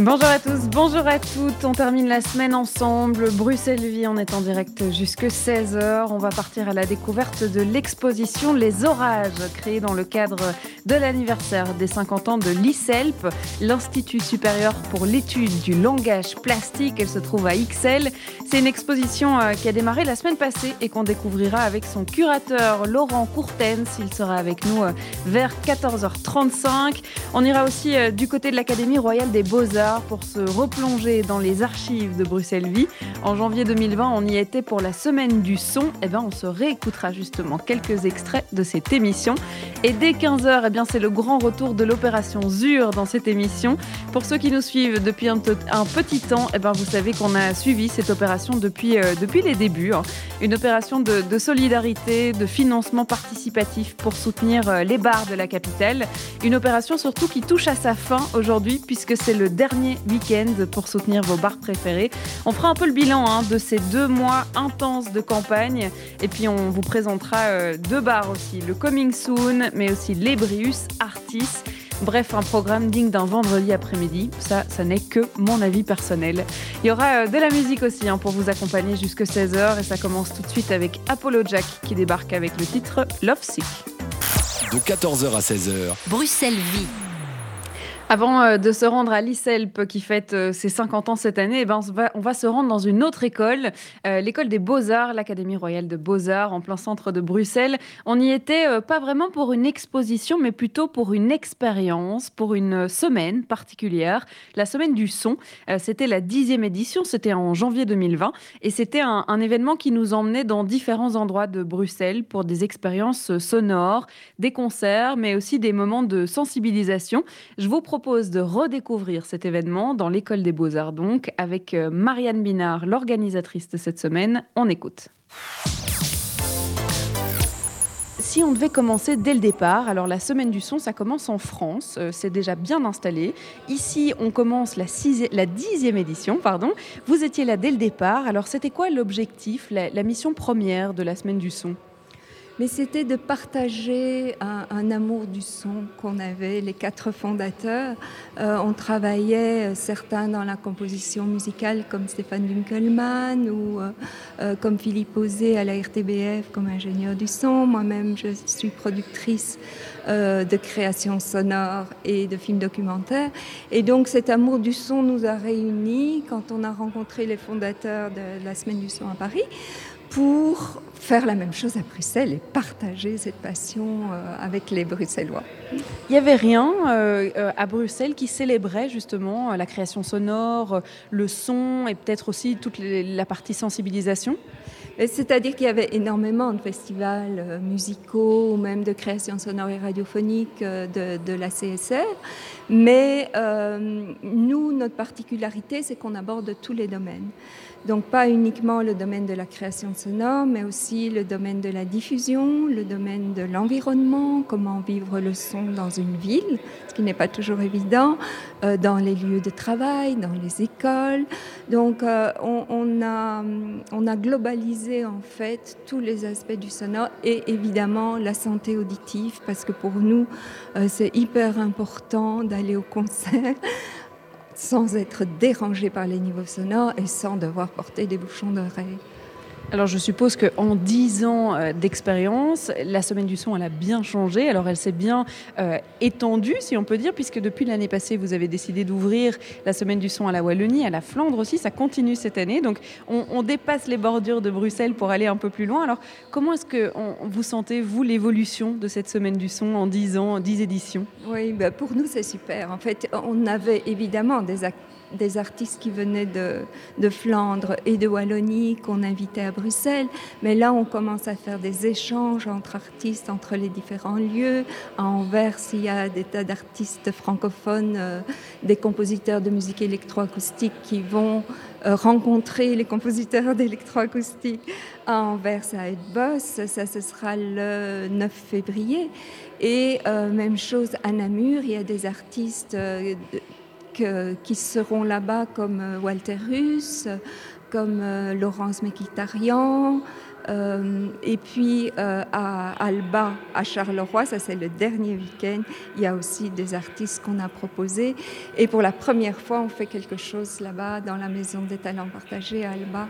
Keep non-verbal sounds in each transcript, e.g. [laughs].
Bonjour à tous, bonjour à toutes. On termine la semaine ensemble. Bruxelles Vie, on est en direct jusque 16h. On va partir à la découverte de l'exposition Les Orages, créée dans le cadre de l'anniversaire des 50 ans de l'ICELP, l'Institut supérieur pour l'étude du langage plastique. Elle se trouve à XL. C'est une exposition euh, qui a démarré la semaine passée et qu'on découvrira avec son curateur Laurent Courtens. Il sera avec nous euh, vers 14h35. On ira aussi euh, du côté de l'Académie royale des beaux-arts pour se replonger dans les archives de Bruxelles Vie. En janvier 2020, on y était pour la semaine du son. Eh ben, on se réécoutera justement quelques extraits de cette émission. Et dès 15h, eh bien, c'est le grand retour de l'opération ZUR dans cette émission. Pour ceux qui nous suivent depuis un, petit temps, eh ben, vous savez qu'on a suivi cette opération depuis, euh, depuis les débuts. Hein. Une opération de, de, solidarité, de financement participatif pour soutenir euh, les bars de la capitale. Une opération surtout qui touche à sa fin aujourd'hui puisque c'est le dernier week-end pour soutenir vos bars préférés. On fera un peu le bilan hein, de ces deux mois intenses de campagne et puis on vous présentera euh, deux bars aussi, le Coming Soon, mais aussi l'Ebrius Artis. Bref, un programme digne d'un vendredi après-midi. Ça, ça n'est que mon avis personnel. Il y aura euh, de la musique aussi hein, pour vous accompagner jusque 16h et ça commence tout de suite avec Apollo Jack qui débarque avec le titre Love Sick. De 14h à 16h. Bruxelles vit. Avant euh, de se rendre à l'ICELP qui fête euh, ses 50 ans cette année, eh ben on, va, se rendre dans une autre école, euh, l'école des Beaux-Arts, l'Académie royale de Beaux-Arts en plein centre de Bruxelles. On n'y était pas vraiment pour une exposition, mais plutôt pour une expérience, pour une semaine particulière, la semaine du son. c'était la dixième édition, c'était en janvier 2020, et c'était un, un événement qui nous emmenait dans différents endroits de Bruxelles pour des expériences sonores, des concerts, mais aussi des moments de sensibilisation. Je vous propose de redécouvrir cet événement dans l'école des beaux-arts donc avec euh, Marianne Binard, l'organisatrice de cette semaine. On écoute. Si on devait commencer dès le départ, alors la semaine du son, ça commence en France, euh, c'est déjà bien installé. Ici, on commence la, la dixième édition, pardon. Vous étiez là dès le départ, alors c'était quoi l'objectif, la mission première de la semaine du son? Mais c'était de partager un, amour du son qu'on avait, les quatre fondateurs. Euh, on travaillait euh, certains dans la composition musicale comme Stéphane Dunkelmann ou euh, comme Philippe Osé à la RTBF comme ingénieur du son. Moi-même, je suis productrice de création sonore et de films documentaires. Et donc cet amour du son nous a réunis quand on a rencontré les fondateurs de la Semaine du son à Paris pour faire la même chose à Bruxelles et partager cette passion euh, avec les Bruxellois. Il n'y avait rien euh, euh, à Bruxelles qui célébrait justement la création sonore, le son et peut-être aussi toute la partie sensibilisation? C'est-à-dire qu'il y avait énormément de festivals musicaux ou même de création sonore et radiophonique de, de la CSR, mais nous, notre particularité, c'est qu'on aborde tous les domaines. Donc pas uniquement le domaine de la création sonore, mais aussi le domaine de la diffusion, le domaine de l'environnement, comment vivre le son dans une ville, ce qui n'est pas toujours évident, euh, dans les lieux de travail, dans les écoles. Donc euh, on, a, on a globalisé en fait tous les aspects du sonore et évidemment la santé auditive, parce que pour nous, euh, c'est hyper important d'aller au concert sans être dérangé par les niveaux sonores et sans devoir porter des bouchons d'oreilles. Alors je suppose qu'en 10 ans euh, d'expérience, la semaine du son, a bien changé. Alors elle s'est bien euh, étendue, si on peut dire, puisque depuis l'année passée, vous avez décidé d'ouvrir la semaine du son à la Wallonie, à la Flandre aussi. Ça continue cette année. Donc on, dépasse les bordures de Bruxelles pour aller un peu plus loin. Alors comment est-ce que vous sentez, vous, l'évolution de cette semaine du son en 10 ans, en 10 éditions? Oui, bah pour nous, c'est super. En fait, on avait évidemment des acteurs des artistes qui venaient de, Flandre et de Wallonie qu'on invitait à Bruxelles. Mais là, on commence à faire des échanges entre artistes, entre les différents lieux. À Anvers, il y a des tas d'artistes francophones, euh, des compositeurs de musique électroacoustique qui vont euh, rencontrer les compositeurs [laughs] d'électroacoustique à Anvers à Edbos. Ça, ce sera le 9 février. Et euh, même chose à Namur, il y a des artistes qui seront là-bas comme Walter Russ, comme Laurence Mekitarian, euh, et puis euh, à Alba, à Charleroi, ça c'est le dernier week-end, il y a aussi des artistes qu'on a proposés. Et pour la première fois, on fait quelque chose là-bas dans la Maison des Talents Partagés à Alba.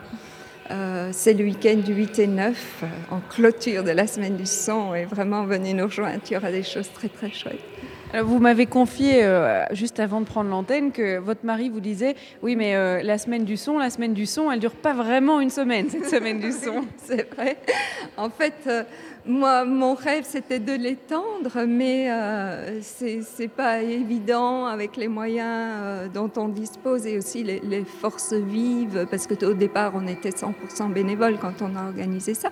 Euh, c'est le week-end du 8 et 9, en clôture de la semaine du son. Et vraiment, venez nous rejoindre, il y aura des choses très très chouettes. Vous m'avez confié euh, juste avant de prendre l'antenne que votre mari vous disait oui mais euh, la semaine du son, la semaine du son, elle dure pas vraiment une semaine cette semaine du son. [laughs] C'est vrai. En fait, euh, moi, mon rêve, c'était de l'étendre, mais euh, c'est pas évident avec les moyens euh, dont on dispose et aussi les, forces vives, parce que au départ, on était 100% bénévoles quand on a organisé ça.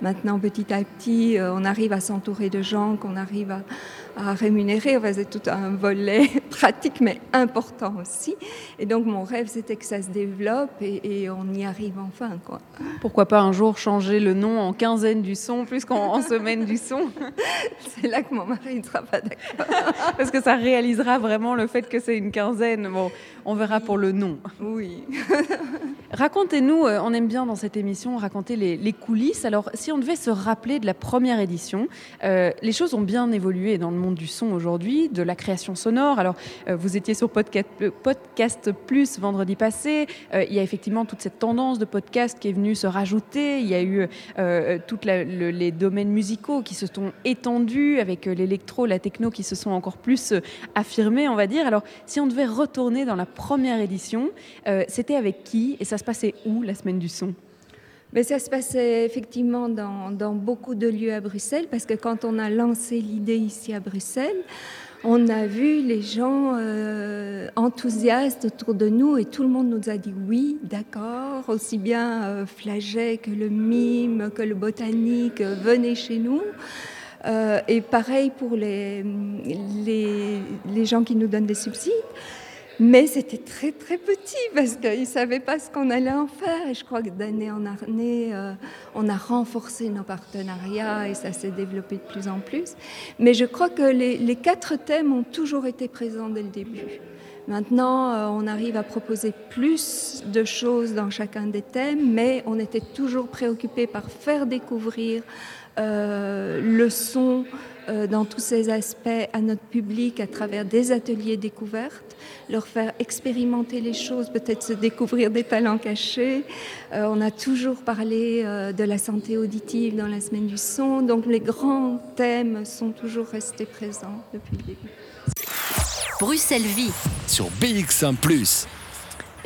Maintenant, petit à petit, euh, on arrive à s'entourer de gens qu'on arrive à, à rémunérer. Enfin, c'est tout un volet [laughs] pratique, mais important aussi. Et donc, mon rêve, c'était que ça se développe et, et, on y arrive enfin. Quoi. Pourquoi pas un jour changer le nom en quinzaine du son, plus qu'en en semaine du son? [laughs] C'est là que mon mari ne sera pas d'accord. [laughs] Parce que ça réalisera vraiment le fait que c'est une quinzaine. Bon, on verra pour le nom. Oui. Racontez-nous, euh, on aime bien dans cette émission raconter les, les, coulisses. Alors, si on devait se rappeler de la première édition, euh, les choses ont bien évolué dans le monde du son aujourd'hui, de la création sonore. Alors, euh, vous étiez sur Podcast, podcast Plus vendredi passé. Euh, il y a effectivement toute cette tendance de podcast qui est venue se rajouter. Il y a eu euh, le, les domaines musicaux qui se sont étendus avec l'électro, la techno qui se sont encore plus affirmés, on va dire. Alors, si on devait retourner dans la première édition, c'était avec qui et ça se passait où la semaine du son? Mais ça se passait effectivement dans, beaucoup de lieux à Bruxelles, parce que quand on a lancé l'idée ici à Bruxelles, on a vu les gens euh, enthousiastes autour de nous et tout le monde nous a dit oui, d'accord, aussi bien euh, Flaget que le mime, que le botanique, venez chez nous. Euh, et pareil pour les gens qui nous donnent des subsides. Mais c'était très très petit parce qu'ils ne savaient pas ce qu'on allait en faire. Et je crois que d'année en année, euh, on a renforcé nos partenariats et ça s'est développé de plus en plus. Mais je crois que les, quatre thèmes ont toujours été présents dès le début. Maintenant, euh, on arrive à proposer plus de choses dans chacun des thèmes, mais on était toujours préoccupé par faire découvrir euh, le son euh, dans tous ses aspects à notre public à travers des ateliers découvertes, leur faire expérimenter les choses, peut-être se découvrir des talents cachés. Euh, on a toujours parlé euh, de la santé auditive dans la semaine du son, donc les grands thèmes sont toujours restés présents depuis le début. Bruxelles Vie sur BX1 ⁇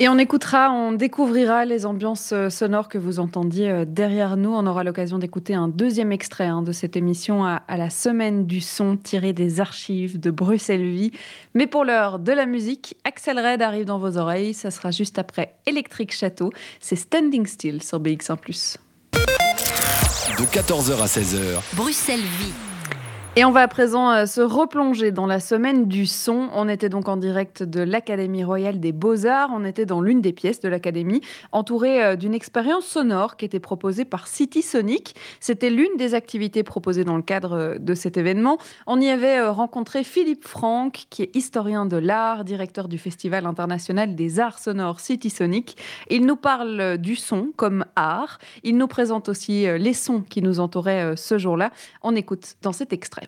et on écoutera, on découvrira les ambiances euh, sonores que vous entendiez euh, derrière nous. On aura l'occasion d'écouter un deuxième extrait hein, de cette émission à, à, la semaine du son tiré des archives de Bruxelles Vie. Mais pour l'heure de la musique, Axel Red arrive dans vos oreilles. Ça sera juste après Electric Château. C'est Standing Still sur BX1 De 14h à 16h. Bruxelles Vie. Et on va à présent euh, se replonger dans la semaine du son. On était donc en direct de l'Académie royale des beaux-arts. On était dans l'une des pièces de l'Académie, entourée euh, d'une expérience sonore qui était proposée par City Sonic. C'était l'une des activités proposées dans le cadre euh, de cet événement. On y avait rencontré Philippe Franck, qui est historien de l'art, directeur du Festival international des arts sonores City Sonic. Il nous parle du son comme art. Il nous présente aussi les sons qui nous entouraient ce jour-là. On écoute dans cet extrait.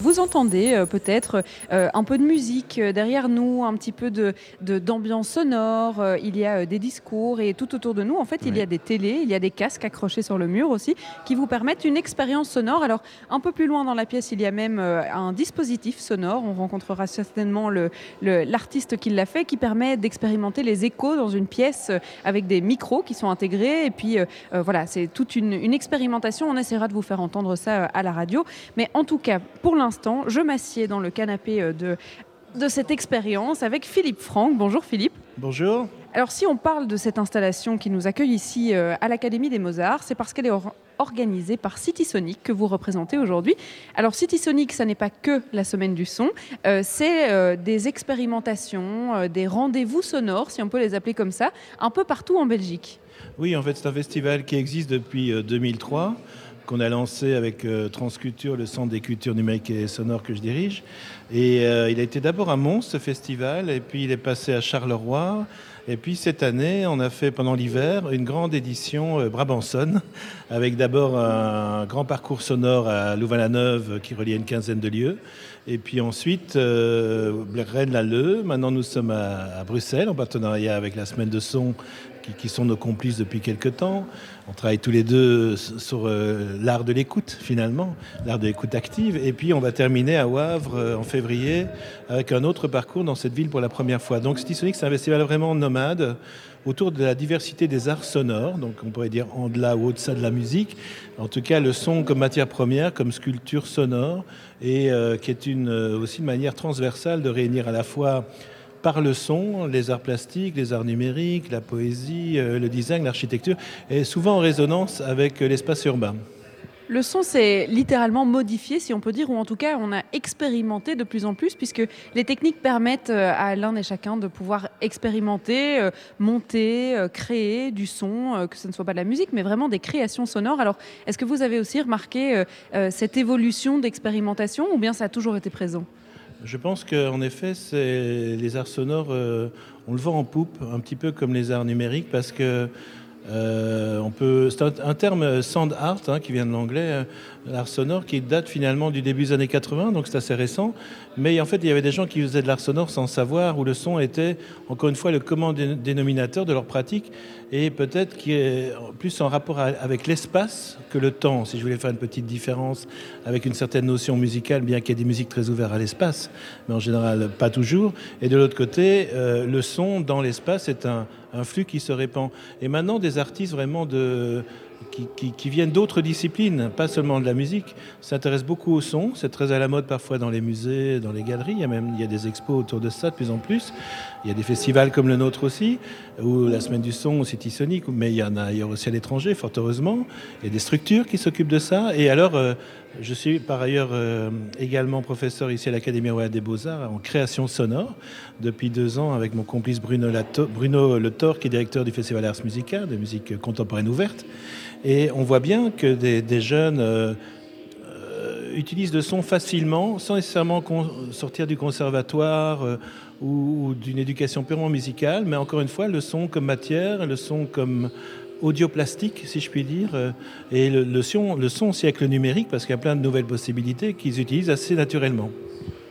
Vous entendez euh, peut-être euh, un peu de musique euh, derrière nous, un petit peu de, d'ambiance sonore, euh, il y a euh, des discours et tout autour de nous, en fait, il y a des télés, il y a des casques accrochés sur le mur aussi qui vous permettent une expérience sonore. Alors, un peu plus loin dans la pièce, il y a même euh, un dispositif sonore. On rencontrera certainement le, le, l'artiste qui l'a fait, qui permet d'expérimenter les échos dans une pièce euh, avec des micros qui sont intégrés. Et puis, euh, voilà, c'est toute une, une expérimentation. On essaiera de vous faire entendre ça à la radio. Mais en tout cas, pour l'instant, je m'assieds dans le canapé de de cette expérience avec Philippe Franck. Bonjour Philippe. Bonjour. Alors si on parle de cette installation qui nous accueille ici euh, à l'Académie des Mozarts, c'est parce qu'elle est organisée par City Sonic que vous représentez aujourd'hui. Alors City Sonic, ça n'est pas que la semaine du son, euh, c'est euh, des expérimentations, des rendez-vous sonores, si on peut les appeler comme ça, un peu partout en Belgique. Oui, en fait c'est un festival qui existe depuis 2003 qu'on a lancé avec Transculture, le Centre des cultures numériques et sonores que je dirige. Et il a été d'abord à Mons, ce festival, et puis il est passé à Charleroi, et puis cette année, on a fait pendant l'hiver une grande édition euh, avec d'abord un grand parcours sonore à Louvain-la-Neuve qui reliait une quinzaine de lieux. Et puis ensuite, euh, Rennes-Lalleux. Maintenant, nous sommes à, Bruxelles en partenariat avec la Semaine de Son qui, sont nos complices depuis quelques temps. On travaille tous les deux sur euh, l'art de l'écoute, finalement, l'art de l'écoute active. Et puis, on va terminer à Wavre euh, en février avec un autre parcours dans cette ville pour la première fois. Donc, Stisonic, c'est un festival vraiment nomade autour de la diversité des arts sonores, donc on pourrait dire en delà ou au-delà de la musique. En tout cas, le son comme matière première, comme sculpture sonore, et euh, qui est une, aussi une manière transversale de réunir à la fois par le son, les arts plastiques, les arts numériques, la poésie, euh, le design, l'architecture, et souvent en résonance avec euh, l'espace urbain. Le son s'est littéralement modifié, si on peut dire, ou en tout cas, on a expérimenté de plus en plus, puisque les techniques permettent euh, à l'un et chacun de pouvoir expérimenter, monter, créer du son, que ce ne soit pas de la musique, mais vraiment des créations sonores. Alors, est-ce que vous avez aussi remarqué cette évolution d'expérimentation, ou bien ça a toujours été présent? Je pense qu'en effet, les arts sonores, euh, on le voit en poupe, un petit peu comme les arts numériques, parce que euh, on peut, c'est un, terme sound art hein, qui vient de l'anglais, euh, l'art sonore, qui date finalement du début des années 80, donc c'est assez récent. Mais en fait, il y avait des gens qui faisaient de l'art sonore sans savoir où le son était, encore une fois, le commun dénominateur de leur pratique, et peut-être qui est plus en rapport avec l'espace que le temps. Si je voulais faire une petite différence avec une certaine notion musicale, bien qu'il y ait des musiques très ouvertes à l'espace, mais en général pas toujours. Et de l'autre côté, euh, le son dans l'espace est un, un flux qui se répand. Et maintenant, des artistes vraiment de qui, viennent d'autres disciplines, pas seulement de la musique, s'intéressent beaucoup au son. C'est très à la mode parfois dans les musées, dans les galeries. Il y a même il y a des expos autour de ça de plus en plus. Il y a des festivals comme le nôtre aussi, ou la Semaine du Son au City Sonic, mais il y en a ailleurs aussi à l'étranger, fort heureusement. Il y a des structures qui s'occupent de ça. Et alors, euh, je suis par ailleurs euh, également professeur ici à l'Académie royale des Beaux-Arts en création sonore depuis deux ans avec mon complice Bruno, Bruno Le Thor, qui est directeur du Festival Ars Musica, de musique contemporaine ouverte. Et on voit bien que des, jeunes euh, euh, utilisent le son facilement, sans nécessairement sortir du conservatoire euh, ou, d'une éducation purement musicale, mais encore une fois, le son comme matière, le son comme audioplastique, si je puis dire, et le, son, le son siècle numérique, parce qu'il y a plein de nouvelles possibilités qu'ils utilisent assez naturellement.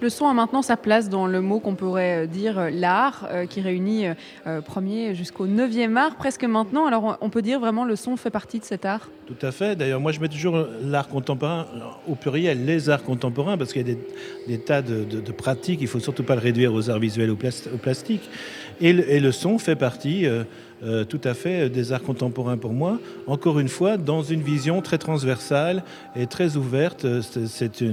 Le son a maintenant sa place dans le mot qu'on pourrait euh, dire euh, l'art, euh, qui réunit premier jusqu'au 9e art, presque maintenant. Alors on peut dire vraiment le son fait partie de cet art? Tout à fait. D'ailleurs, moi je mets toujours l'art contemporain au pluriel, les arts contemporains, parce qu'il y a des, tas de, pratiques. Il faut surtout pas le réduire aux arts visuels ou au plastique. Et le, son fait partie. Tout à fait des arts contemporains pour moi. Encore une fois, dans une vision très transversale et très ouverte. C'est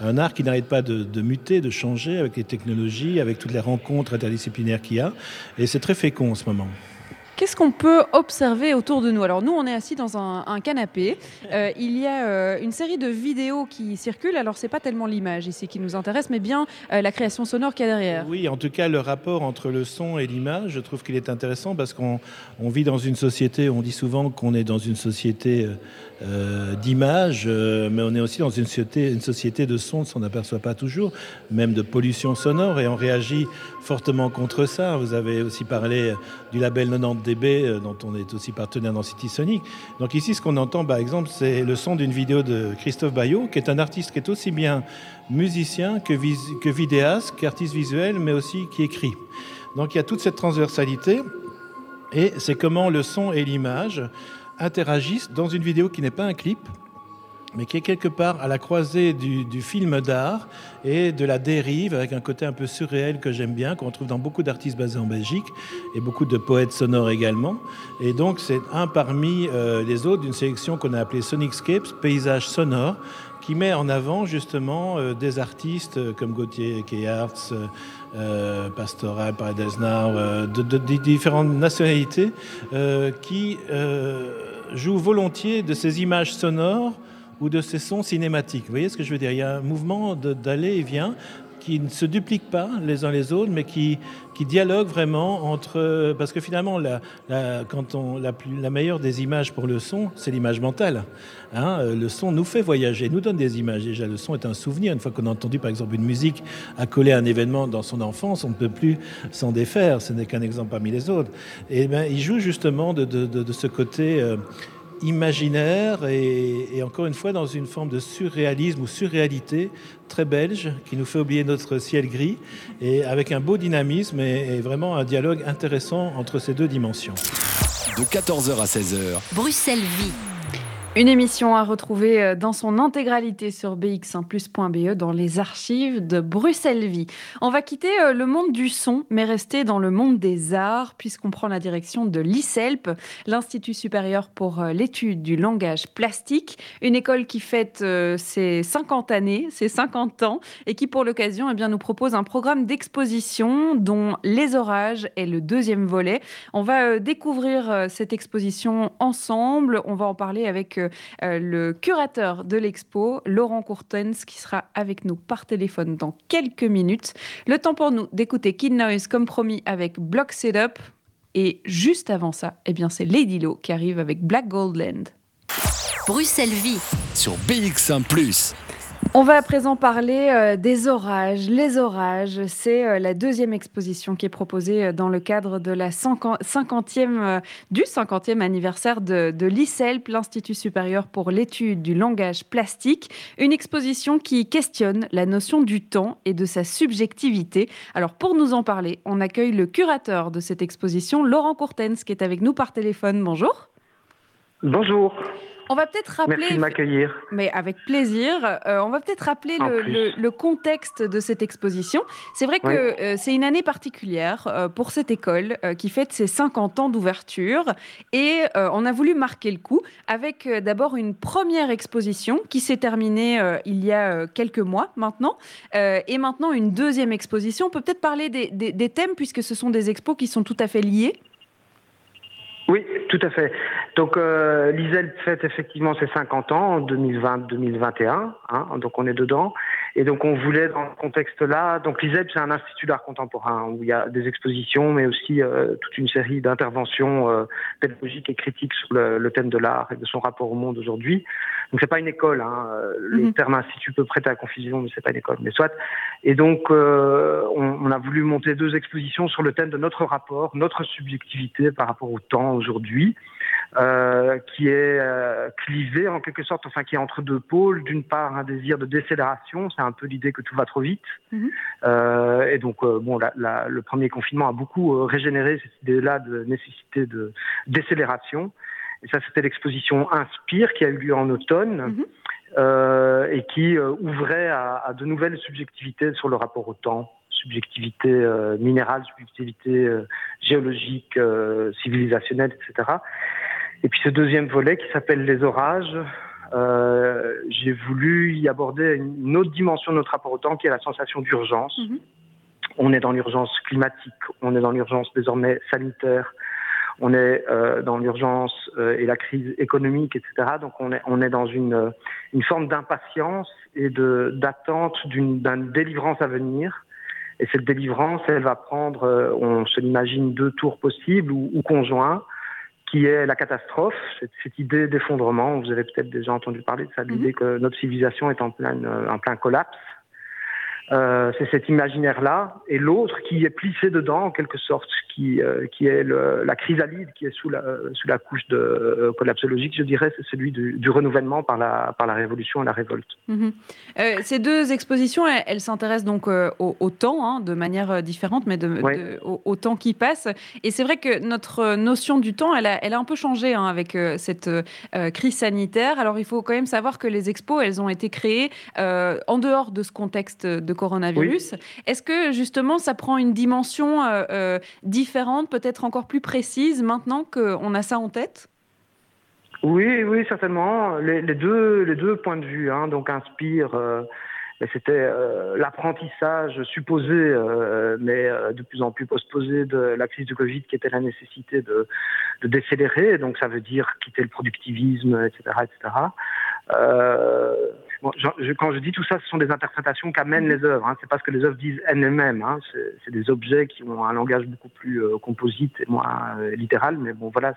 un art qui n'arrête pas de, de, muter, de changer avec les technologies, avec toutes les rencontres interdisciplinaires qu'il y a. Et c'est très fécond en ce moment. Qu'est-ce qu'on peut observer autour de nous? Alors nous, on est assis dans un, canapé. [laughs] Euh, il y a euh, une série de vidéos qui circulent. Alors c'est pas tellement l'image ici qui nous intéresse, mais bien euh, la création sonore qu'il y a derrière. Oui, en tout cas le rapport entre le son et l'image, je trouve qu'il est intéressant parce qu'on vit dans une société. On dit souvent qu'on est dans une société d'image, mais on est aussi dans une société, une société de son. On s'en aperçoit pas toujours, même de pollution sonore, et on réagit fortement contre ça. Vous avez aussi parlé du label 90 Euh, dont on est aussi partenaire dans City Sonic. Donc ici, ce qu'on entend, par exemple, c'est le son d'une vidéo de Christophe Bayot, qui est un artiste qui est aussi bien musicien que, que vidéaste, qu'artiste visuel, mais aussi qui écrit. Donc il y a toute cette transversalité, et c'est comment le son et l'image interagissent dans une vidéo qui n'est pas un clip, mais qui est quelque part à la croisée du, film d'art et de la dérive, avec un côté un peu surréel que j'aime bien, qu'on trouve dans beaucoup d'artistes basés en Belgique et beaucoup de poètes sonores également. Et donc c'est un parmi euh, les autres d'une sélection qu'on a appelée Sonicscapes, paysages sonores, qui met en avant justement euh, des artistes euh, comme Gauthier Keyarts, euh, Pastoral, Paradesnar, euh, de, différentes nationalités qui jouent volontiers de ces images sonores ou de ces sons cinématiques. Vous voyez ce que je veux dire? Il y a un mouvement d'aller et vient qui ne se dupliquent pas les uns les autres, mais qui, qui dialoguent vraiment entre... Parce que finalement, la, quand on, la, meilleure des images pour le son, c'est l'image mentale. Hein le son nous fait voyager, nous donne des images. Déjà, le son est un souvenir. Une fois qu'on a entendu, par exemple, une musique accolée à un événement dans son enfance, on ne peut plus s'en défaire. Ce n'est qu'un exemple parmi les autres. Et ben, il joue justement de, de ce côté... Euh, imaginaire et, et, encore une fois dans une forme de surréalisme ou surréalité très belge qui nous fait oublier notre ciel gris et avec un beau dynamisme et, et vraiment un dialogue intéressant entre ces deux dimensions. De 14h à 16h. Bruxelles vit. Une émission à retrouver euh, dans son intégralité sur bx1plus.be dans les archives de Bruxelles Vie. On va quitter euh, le monde du son, mais rester dans le monde des arts, puisqu'on prend la direction de l'ICELP, l'Institut supérieur pour euh, l'étude du langage plastique, une école qui fête ses 50 années, ses 50 ans, et qui pour l'occasion eh bien, nous propose un programme d'exposition dont Les Orages est le deuxième volet. On va découvrir cette exposition ensemble, on va en parler avec le curateur de l'expo, Laurent Courtens, qui sera avec nous par téléphone dans quelques minutes. Le temps pour nous d'écouter Kid Noise comme promis avec Block Setup. Et juste avant ça, eh bien c'est Lady Low qui arrive avec Black Goldland. Bruxelles vit sur BX1 ⁇ on va à présent parler euh, des orages. Les orages, c'est euh, la deuxième exposition qui est proposée euh, dans le cadre de la 50e, du 50e anniversaire de, de l'ICELP, l'Institut supérieur pour l'étude du langage plastique. Une exposition qui questionne la notion du temps et de sa subjectivité. Alors pour nous en parler, on accueille le curateur de cette exposition, Laurent Courtens, qui est avec nous par téléphone. Bonjour. Bonjour. On va peut-être rappeler. Merci de m'accueillir. Mais avec plaisir. Euh, on va peut-être rappeler le, le, le, contexte de cette exposition. C'est vrai que euh, c'est une année particulière euh, pour cette école euh, qui fête ses 50 ans d'ouverture. Et euh, on a voulu marquer le coup avec euh, d'abord une première exposition qui s'est terminée il y a quelques mois maintenant. et maintenant une deuxième exposition. On peut peut-être parler des, des, des thèmes puisque ce sont des expos qui sont tout à fait liés. Oui, tout à fait. Donc euh, l'ISEL fête effectivement ses 50 ans en 2020-2021, hein, donc on est dedans. Et donc on voulait dans ce contexte-là, donc l'ISEL c'est un institut d'art contemporain où il y a des expositions, mais aussi euh, toute une série d'interventions euh, pédagogiques et critiques sur le, le thème de l'art et de son rapport au monde aujourd'hui. Donc c'est pas une école, hein. le mm -hmm. terme institut peut prêter à confusion, mais c'est pas une école, mais soit. Et donc euh, on, on, a voulu monter deux expositions sur le thème de notre rapport, notre subjectivité par rapport au temps aujourd'hui, euh, qui est euh, clivé en quelque sorte, enfin qui est entre deux pôles. D'une part, un désir de décélération, c'est un peu l'idée que tout va trop vite. Mm -hmm. euh, et donc, euh, bon, la, la, le premier confinement a beaucoup euh, régénéré cette idée-là de nécessité de décélération. Et ça, c'était l'exposition Inspire qui a eu lieu en automne. Mm -hmm. Et qui ouvrait à, à, de nouvelles subjectivités sur le rapport au temps, subjectivité euh, minérale, subjectivité euh, géologique, euh, civilisationnelle, etc. Et puis ce deuxième volet qui s'appelle les orages, euh, j'ai voulu y aborder une autre dimension de notre rapport au temps qui est la sensation d'urgence. Mm -hmm. On est dans l'urgence climatique, on est dans l'urgence désormais sanitaire, on est euh, dans l'urgence euh, et la crise économique, etc. Donc on est, on est dans une, une forme d'impatience et d'attente d'une un délivrance à venir. Et cette délivrance, elle va prendre, euh, on se l'imagine, deux tours possibles ou, ou conjoints, qui est la catastrophe, cette, cette idée d'effondrement. Vous avez peut-être déjà entendu parler de ça, l'idée mm -hmm. que notre civilisation est en plein, en plein collapse. Euh, c'est cet imaginaire-là, et l'autre qui est plissé dedans, en quelque sorte, qui, euh, qui est le, la chrysalide qui est sous la, sous la couche de euh, collapsologique, je dirais, c'est celui du, du, renouvellement par la, par la révolution et la révolte. Mhm. Euh, ces deux expositions, elles, s'intéressent donc euh, au, au, temps, hein, de manière différente, mais de, oui. de, au, au, temps qui passe. Et c'est vrai que notre notion du temps, elle a, elle a un peu changé hein, avec cette crise sanitaire. Alors il faut quand même savoir que les expos, elles ont été créées en dehors de ce contexte de coronavirus. Oui. Est-ce que justement ça prend une dimension euh, euh, différente, peut-être encore plus précise maintenant qu'on a ça en tête? Oui, oui, certainement. Les, les, deux, les deux points de vue, hein, donc Inspire. Euh, c'était euh, l'apprentissage supposé, euh, mais euh, de plus en plus postposé de la crise du Covid, qui était la nécessité de, de décélérer. Donc ça veut dire quitter le productivisme, etc., etc. Quand je dis tout ça, ce sont des interprétations qu'amènent les œuvres. Hein. C'est pas ce que les œuvres disent elles-mêmes. Hein. C'est des objets qui ont un langage beaucoup plus euh, composite et moins euh, littéral. Mais bon, voilà,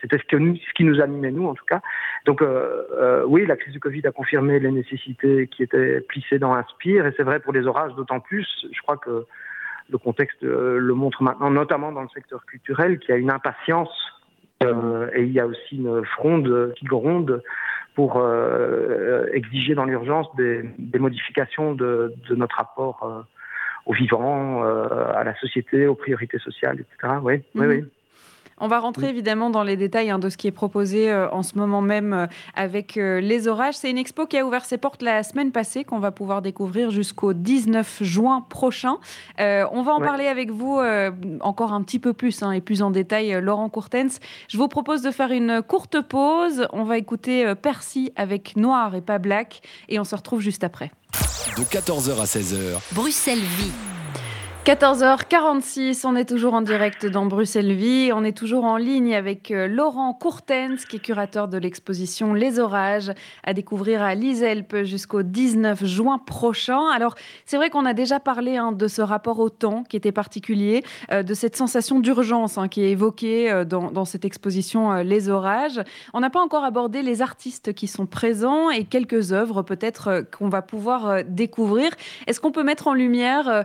c'était ce, qui nous animait nous, en tout cas. Donc, euh, oui, la crise du Covid a confirmé les nécessités qui étaient plissées dans Inspire, et c'est vrai pour les orages d'autant plus. Je crois que le contexte le montre maintenant, notamment dans le secteur culturel, qui a une impatience et il y a aussi une fronde qui gronde pour euh, exiger dans l'urgence des, des, modifications de, de, notre rapport euh, aux vivants, euh, à la société, aux priorités sociales, etc. Oui, mmh. oui, oui. On va rentrer évidemment dans les détails hein, de ce qui est proposé euh, en ce moment même euh, avec euh, les orages. C'est une expo qui a ouvert ses portes la semaine passée, qu'on va pouvoir découvrir jusqu'au 19 juin prochain. Euh, on va en ouais. parler avec vous euh, encore un petit peu plus hein, et plus en détail, euh, Laurent Courtens. Je vous propose de faire une courte pause. On va écouter Percy avec Noir et pas Black et on se retrouve juste après. De 14h à 16h. Bruxelles Vie. 14h46, on est toujours en direct dans Bruxelles Vie. On est toujours en ligne avec euh, Laurent Courtens, qui est curateur de l'exposition Les Orages, à découvrir à Liselpe jusqu'au 19 juin prochain. Alors, c'est vrai qu'on a déjà parlé hein, de ce rapport au temps qui était particulier, euh, de cette sensation d'urgence hein, qui est évoquée euh, dans, cette exposition Les Orages. On n'a pas encore abordé les artistes qui sont présents et quelques œuvres peut-être qu'on va pouvoir découvrir. Est-ce qu'on peut mettre en lumière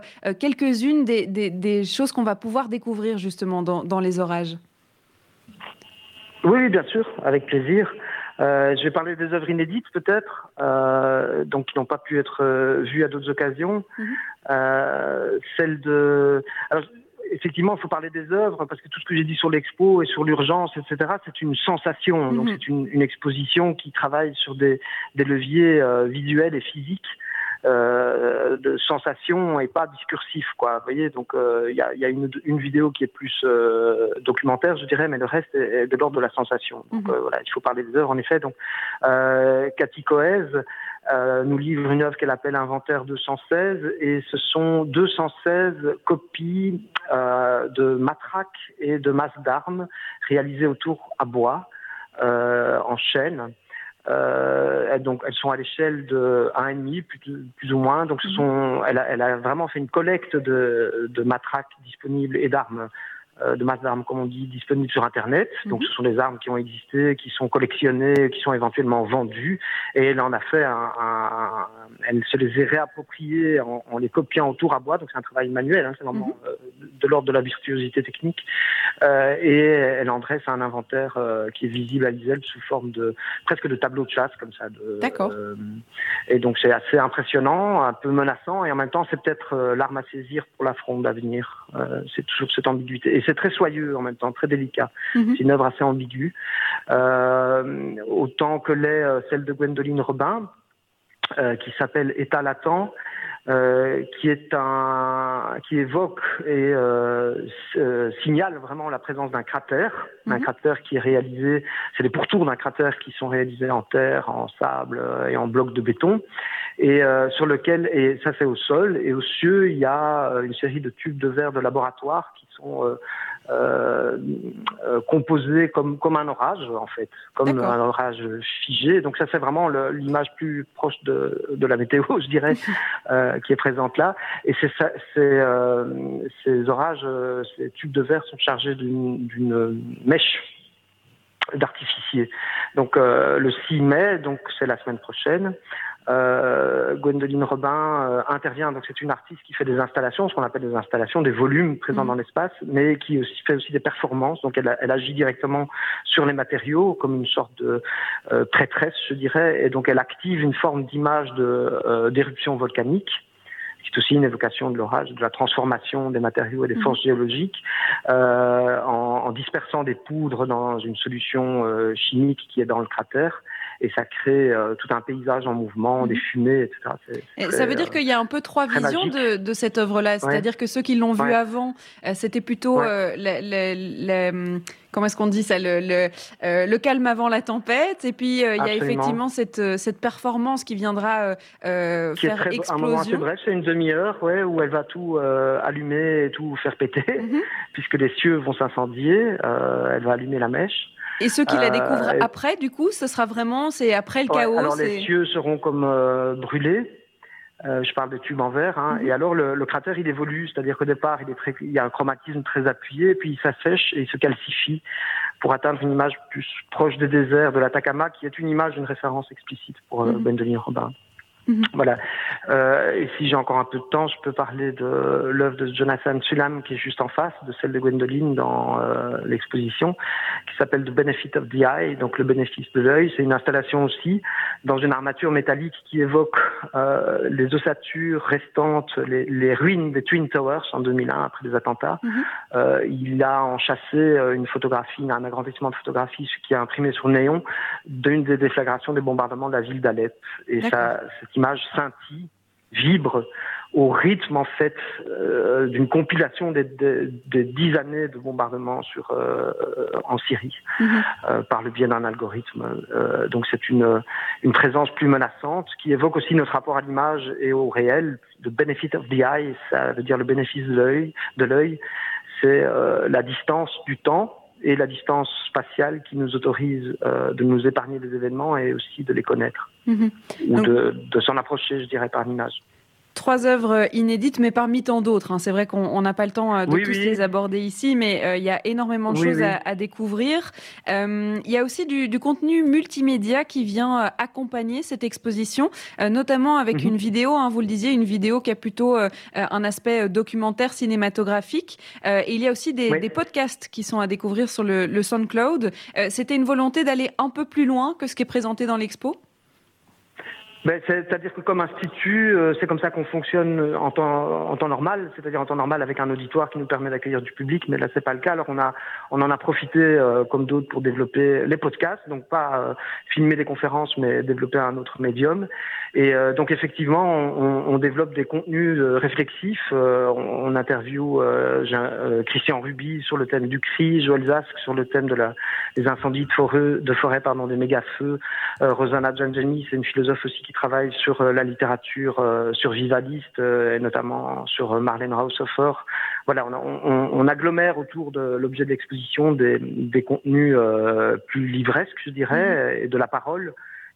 quelques-unes des, des, des, choses qu'on va pouvoir découvrir justement dans, dans, les orages Oui, bien sûr, avec plaisir. Euh, je vais parler des œuvres inédites peut-être, euh, donc qui n'ont pas pu être euh, vues à d'autres occasions. -hmm. celle de... Alors, effectivement, il faut parler des œuvres parce que tout ce que j'ai dit sur l'expo et sur l'urgence, etc., c'est une sensation. Donc, c'est une, une, exposition qui travaille sur des, des leviers visuels et physiques euh, de sensation et pas discursif quoi. Vous voyez donc il euh, y, a, y, a, une, une vidéo qui est plus euh, documentaire je dirais mais le reste est, de l'ordre de la sensation. Donc mm -hmm. voilà il faut parler des œuvres en effet. Donc Cathy Coez nous livre une œuvre qu'elle appelle Inventaire 216 et ce sont 216 copies de matraques et de masses d'armes réalisées autour à bois en chaîne Euh, donc elles sont à l'échelle de 1,5 plus, plus ou moins. Donc ce mhm. sont, elle, a, elle a vraiment fait une collecte de, de matraques disponibles et d'armes de masse d'armes, comme on dit, disponibles sur Internet. Mm -hmm. Donc, ce sont des armes qui ont existé, qui sont collectionnées, qui sont éventuellement vendues. Et elle en a fait un, un elle se les est réappropriées en, en, les copiant autour à bois. Donc, c'est un travail manuel. Hein, c'est vraiment mm -hmm. euh, de l'ordre de la virtuosité technique. Euh, et elle en dresse un inventaire euh, qui est visible à l'ISEL sous forme de presque de tableau de chasse, comme ça. D'accord. et donc, c'est assez impressionnant, un peu menaçant. Et en même temps, c'est peut-être l'arme à saisir pour la fronde à venir. c'est toujours cette ambiguïté. Et c'est très soyeux en même temps, très délicat. Mm -hmm. C'est une œuvre assez ambiguë, euh, autant que l'est euh, celle de Gwendoline Robin, qui s'appelle État latent. Euh, qui est un qui évoque et euh, euh, signale vraiment la présence d'un cratère, un cratère qui est réalisé, c'est les pourtours d'un cratère qui sont réalisés en terre, en sable et en blocs de béton, et euh, sur lequel et ça c'est au sol et au cieux il y a une série de tubes de verre de laboratoire qui sont euh, euh, composé comme, comme un orage, en fait, comme un orage figé. Donc ça, c'est vraiment l'image plus proche de, de la météo, [laughs] je dirais, [laughs] euh, qui est présente là. Et c'est euh, ces orages, euh, ces tubes de verre sont chargés d'une mèche d'artificier. Donc euh, le 6 mai, donc c'est la semaine prochaine, euh, Gwendoline Robin euh, intervient. Donc c'est une artiste qui fait des installations, ce qu'on appelle des installations, des volumes présents mmh. dans l'espace, mais qui aussi, fait aussi des performances. Donc elle, elle, agit directement sur les matériaux comme une sorte de euh, prêtresse, je dirais, et donc elle active une forme d'image de d'éruption volcanique c'est aussi une évocation de l'orage, de la transformation des matériaux et des mmh. forces géologiques, euh, en, en, dispersant des poudres dans une solution euh, chimique qui est dans le cratère et ça crée euh, tout un paysage en mouvement, des mhm. fumées, etc. ça veut dire euh, qu'il y a un peu trois visions de, de, cette œuvre-là, c'est-à-dire que ceux qui l'ont vue avant, euh, c'était plutôt le, comment est-ce qu'on dit ça, le, le, le, calme avant la tempête, et puis il y a effectivement cette, cette performance qui viendra faire très, explosion. Un moment assez bref, c'est une demi-heure, ouais, où elle va tout allumer et tout faire péter, mhm. [laughs] puisque les cieux vont s'incendier, elle va allumer la mèche. Et ceux qui la découvrent euh, après, du coup, ce sera vraiment, c'est après le chaos. Alors les cieux seront comme euh, brûlés. Euh, je parle de tubes en verre. Hein, mhm. Et alors le, cratère, il évolue, c'est-à-dire qu'au départ, il, est très, il y a un chromatisme très appuyé, puis il s'assèche et il se calcifie pour atteindre une image plus proche des déserts de l'Atacama, qui est une image, une référence explicite pour mm -hmm. Robin. Mhm. Voilà. Euh, et si j'ai encore un peu de temps, je peux parler de l'œuvre de Jonathan Sulam qui est juste en face de celle de Gwendoline dans euh, l'exposition, qui s'appelle The Benefit of the Eye, donc le bénéfice de l'œil. C'est une installation aussi dans une armature métallique qui évoque euh, les ossatures restantes, les, les, ruines des Twin Towers en 2001 après les attentats. Mhm. Euh, il a enchassé euh, une photographie, un agrandissement de photographie qui a imprimé sur néon d'une des déflagrations des bombardements de la ville d'Alep. Et ça, image scintille, vibre au rythme en fait euh, d'une compilation des, dix années de bombardements sur euh, en Syrie mhm. euh, par le biais d'un algorithme. donc c'est une une présence plus menaçante qui évoque aussi notre rapport à l'image et au réel. Le benefit of the eye, ça veut dire le bénéfice de l'œil. De l'œil, c'est la distance du temps et la distance spatiale qui nous autorise euh, de nous épargner des événements et aussi de les connaître mhm. ou de, de s'en approcher, je dirais, par l'image. Trois œuvres inédites, mais parmi tant d'autres. Hein. C'est vrai qu'on n'a pas le temps euh, de tous les aborder ici, mais euh, il y a énormément de choses à, découvrir. Euh, il y a aussi du, contenu multimédia qui vient accompagner cette exposition, notamment avec mhm. une vidéo, hein, vous le disiez, une vidéo qui a plutôt un aspect documentaire cinématographique. et il y a aussi des, podcasts qui sont à découvrir sur le, le SoundCloud. C'était une volonté d'aller un peu plus loin que ce qui est présenté dans l'expo? Ben, C'est-à-dire que comme institut, euh, c'est comme ça qu'on fonctionne en temps, en temps normal, c'est-à-dire en temps normal avec un auditoire qui nous permet d'accueillir du public, mais là c'est pas le cas. Alors on a, on en a profité euh, comme d'autres pour développer les podcasts, donc pas euh, filmer des conférences, mais développer un autre médium. Et donc effectivement, on, on, développe des contenus réflexifs. on, on interview Christian Ruby sur le thème du cri, Joël Zask sur le thème de la, des incendies de forêt, de forêt pardon, des méga feux. Rosanna Janjani, c'est une philosophe aussi qui travaille sur euh, la littérature euh, survivaliste euh, et notamment sur Marlène Haushofer. Voilà, on, on, agglomère autour de l'objet de l'exposition des, des, contenus plus livresques, je dirais, mmh. et de la parole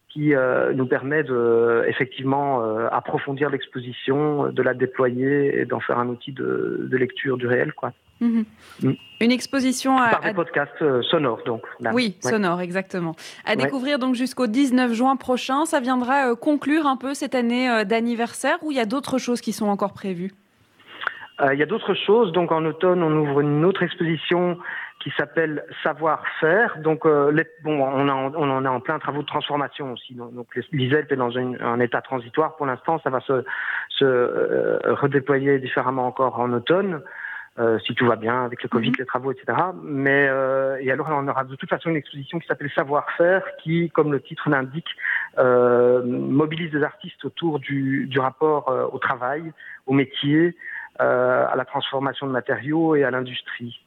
qui nous permet de effectivement approfondir l'exposition, de la déployer et d'en faire un outil de, de lecture du réel, quoi. Mhm. Mm. Une exposition à, Par des podcasts euh, sonores, donc. Oui, sonores, exactement. À découvrir donc jusqu'au 19 juin prochain. Ça viendra euh, conclure un peu cette année euh, d'anniversaire ou il y a d'autres choses qui sont encore prévues? Il y a d'autres choses. Donc en automne, on ouvre une autre exposition qui s'appelle Savoir-faire. Donc, les, bon, on, on, en est en plein travaux de transformation aussi. Donc, donc l'ISELP est dans un état transitoire pour l'instant. Ça va se, se redéployer différemment encore en automne. Euh, si tout va bien avec le Covid, mhm. les travaux, etc. Mais euh, et alors on aura de toute façon une exposition qui s'appelle Savoir-faire, qui, comme le titre l'indique, euh, mobilise des artistes autour du, du rapport euh, au travail, au métier, euh, à la transformation de matériaux et à l'industrie.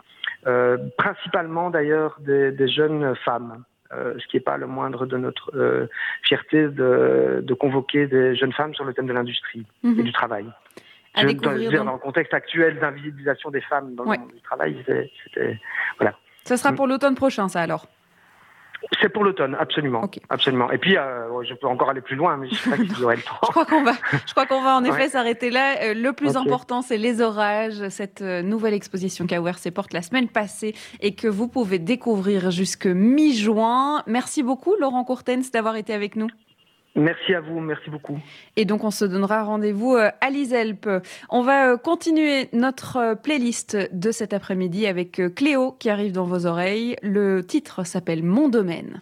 Principalement d'ailleurs des, des, jeunes femmes. ce qui n'est pas le moindre de notre fierté de, de, convoquer des jeunes femmes sur le thème de l'industrie et mhm. du travail découvrir. Dire, dans... le contexte actuel d'invisibilisation des femmes dans le monde du travail, c'était voilà. Ce sera pour l'automne prochain, ça alors. C'est pour l'automne, absolument, absolument. Et puis, euh, je peux encore aller plus loin, mais je sais pas si j'aurai le temps. je crois qu'on va, je crois qu'on va en effet s'arrêter là. Euh, le plus important, c'est les orages. Cette euh, nouvelle exposition qui a ouvert ses portes la semaine passée et que vous pouvez découvrir jusque mi-juin. Merci beaucoup, Laurent Courtens, d'avoir été avec nous. Merci à vous, merci beaucoup. Et donc on se donnera rendez-vous euh, à l'Iselpe. On va euh, continuer notre euh, playlist de cet après-midi avec Cléo qui arrive dans vos oreilles. Le titre s'appelle Mon domaine.